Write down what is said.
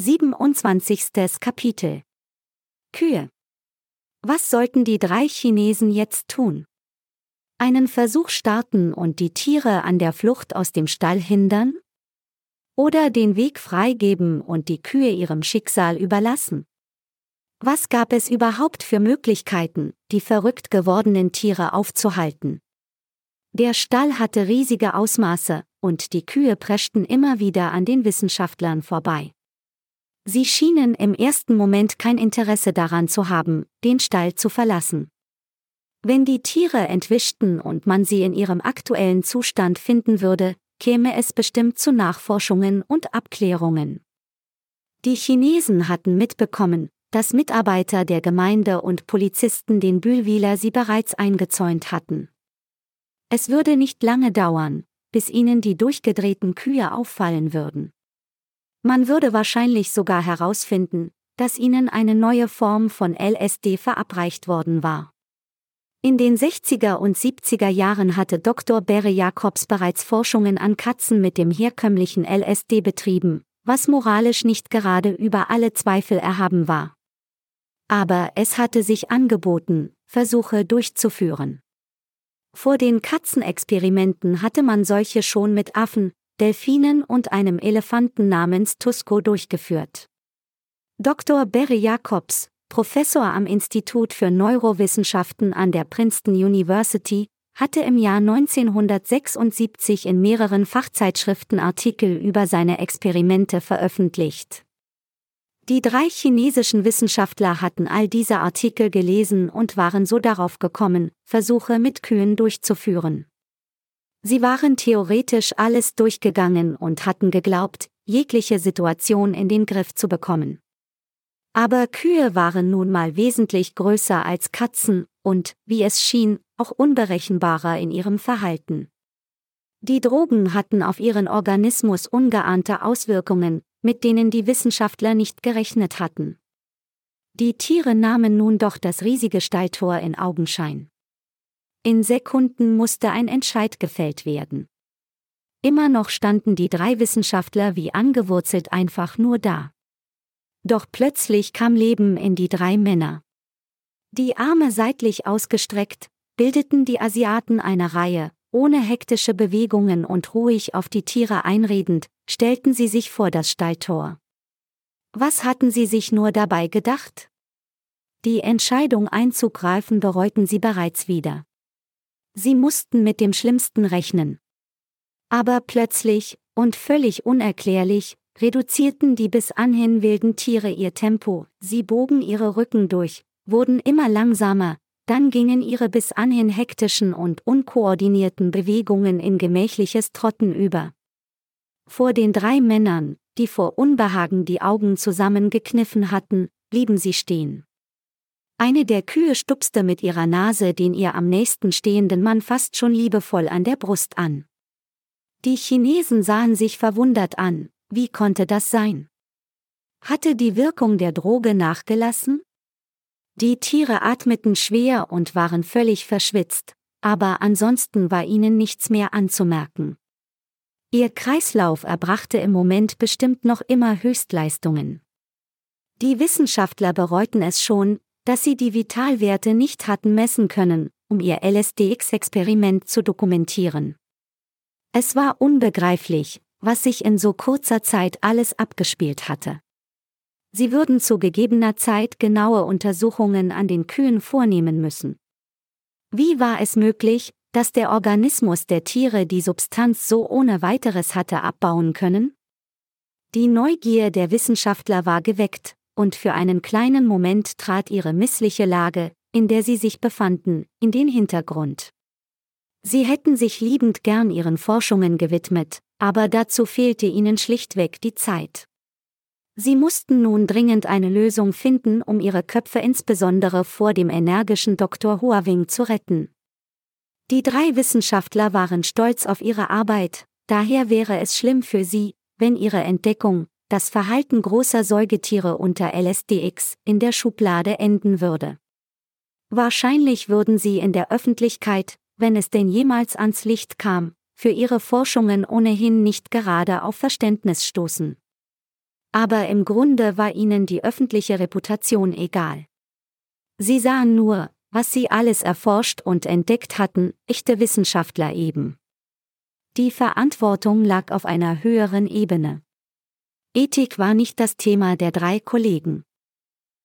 27. Kapitel Kühe Was sollten die drei Chinesen jetzt tun? Einen Versuch starten und die Tiere an der Flucht aus dem Stall hindern? Oder den Weg freigeben und die Kühe ihrem Schicksal überlassen? Was gab es überhaupt für Möglichkeiten, die verrückt gewordenen Tiere aufzuhalten? Der Stall hatte riesige Ausmaße, und die Kühe preschten immer wieder an den Wissenschaftlern vorbei. Sie schienen im ersten Moment kein Interesse daran zu haben, den Stall zu verlassen. Wenn die Tiere entwischten und man sie in ihrem aktuellen Zustand finden würde, käme es bestimmt zu Nachforschungen und Abklärungen. Die Chinesen hatten mitbekommen, dass Mitarbeiter der Gemeinde und Polizisten den Bühlwiler sie bereits eingezäunt hatten. Es würde nicht lange dauern, bis ihnen die durchgedrehten Kühe auffallen würden. Man würde wahrscheinlich sogar herausfinden, dass ihnen eine neue Form von LSD verabreicht worden war. In den 60er und 70er Jahren hatte Dr. Barry Jacobs bereits Forschungen an Katzen mit dem herkömmlichen LSD betrieben, was moralisch nicht gerade über alle Zweifel erhaben war. Aber es hatte sich angeboten, Versuche durchzuführen. Vor den Katzenexperimenten hatte man solche schon mit Affen, Delfinen und einem Elefanten namens Tusco durchgeführt. Dr. Barry Jacobs, Professor am Institut für Neurowissenschaften an der Princeton University, hatte im Jahr 1976 in mehreren Fachzeitschriften Artikel über seine Experimente veröffentlicht. Die drei chinesischen Wissenschaftler hatten all diese Artikel gelesen und waren so darauf gekommen, Versuche mit Kühen durchzuführen. Sie waren theoretisch alles durchgegangen und hatten geglaubt, jegliche Situation in den Griff zu bekommen. Aber Kühe waren nun mal wesentlich größer als Katzen und, wie es schien, auch unberechenbarer in ihrem Verhalten. Die Drogen hatten auf ihren Organismus ungeahnte Auswirkungen, mit denen die Wissenschaftler nicht gerechnet hatten. Die Tiere nahmen nun doch das riesige Stalltor in Augenschein. In Sekunden musste ein Entscheid gefällt werden. Immer noch standen die drei Wissenschaftler wie angewurzelt einfach nur da. Doch plötzlich kam Leben in die drei Männer. Die Arme seitlich ausgestreckt, bildeten die Asiaten eine Reihe, ohne hektische Bewegungen und ruhig auf die Tiere einredend, stellten sie sich vor das Stalltor. Was hatten sie sich nur dabei gedacht? Die Entscheidung einzugreifen bereuten sie bereits wieder. Sie mussten mit dem Schlimmsten rechnen. Aber plötzlich, und völlig unerklärlich, reduzierten die bis anhin wilden Tiere ihr Tempo, sie bogen ihre Rücken durch, wurden immer langsamer, dann gingen ihre bis anhin hektischen und unkoordinierten Bewegungen in gemächliches Trotten über. Vor den drei Männern, die vor Unbehagen die Augen zusammengekniffen hatten, blieben sie stehen. Eine der Kühe stupste mit ihrer Nase den ihr am nächsten stehenden Mann fast schon liebevoll an der Brust an. Die Chinesen sahen sich verwundert an, wie konnte das sein? Hatte die Wirkung der Droge nachgelassen? Die Tiere atmeten schwer und waren völlig verschwitzt, aber ansonsten war ihnen nichts mehr anzumerken. Ihr Kreislauf erbrachte im Moment bestimmt noch immer Höchstleistungen. Die Wissenschaftler bereuten es schon, dass sie die Vitalwerte nicht hatten messen können, um ihr LSDX-Experiment zu dokumentieren. Es war unbegreiflich, was sich in so kurzer Zeit alles abgespielt hatte. Sie würden zu gegebener Zeit genaue Untersuchungen an den Kühen vornehmen müssen. Wie war es möglich, dass der Organismus der Tiere die Substanz so ohne weiteres hatte abbauen können? Die Neugier der Wissenschaftler war geweckt, und für einen kleinen Moment trat ihre missliche Lage, in der sie sich befanden, in den Hintergrund. Sie hätten sich liebend gern ihren Forschungen gewidmet, aber dazu fehlte ihnen schlichtweg die Zeit. Sie mussten nun dringend eine Lösung finden, um ihre Köpfe insbesondere vor dem energischen Dr. Huawing zu retten. Die drei Wissenschaftler waren stolz auf ihre Arbeit, daher wäre es schlimm für sie, wenn ihre Entdeckung, das Verhalten großer Säugetiere unter LSDX in der Schublade enden würde. Wahrscheinlich würden sie in der Öffentlichkeit, wenn es denn jemals ans Licht kam, für ihre Forschungen ohnehin nicht gerade auf Verständnis stoßen. Aber im Grunde war ihnen die öffentliche Reputation egal. Sie sahen nur, was sie alles erforscht und entdeckt hatten, echte Wissenschaftler eben. Die Verantwortung lag auf einer höheren Ebene. Ethik war nicht das Thema der drei Kollegen.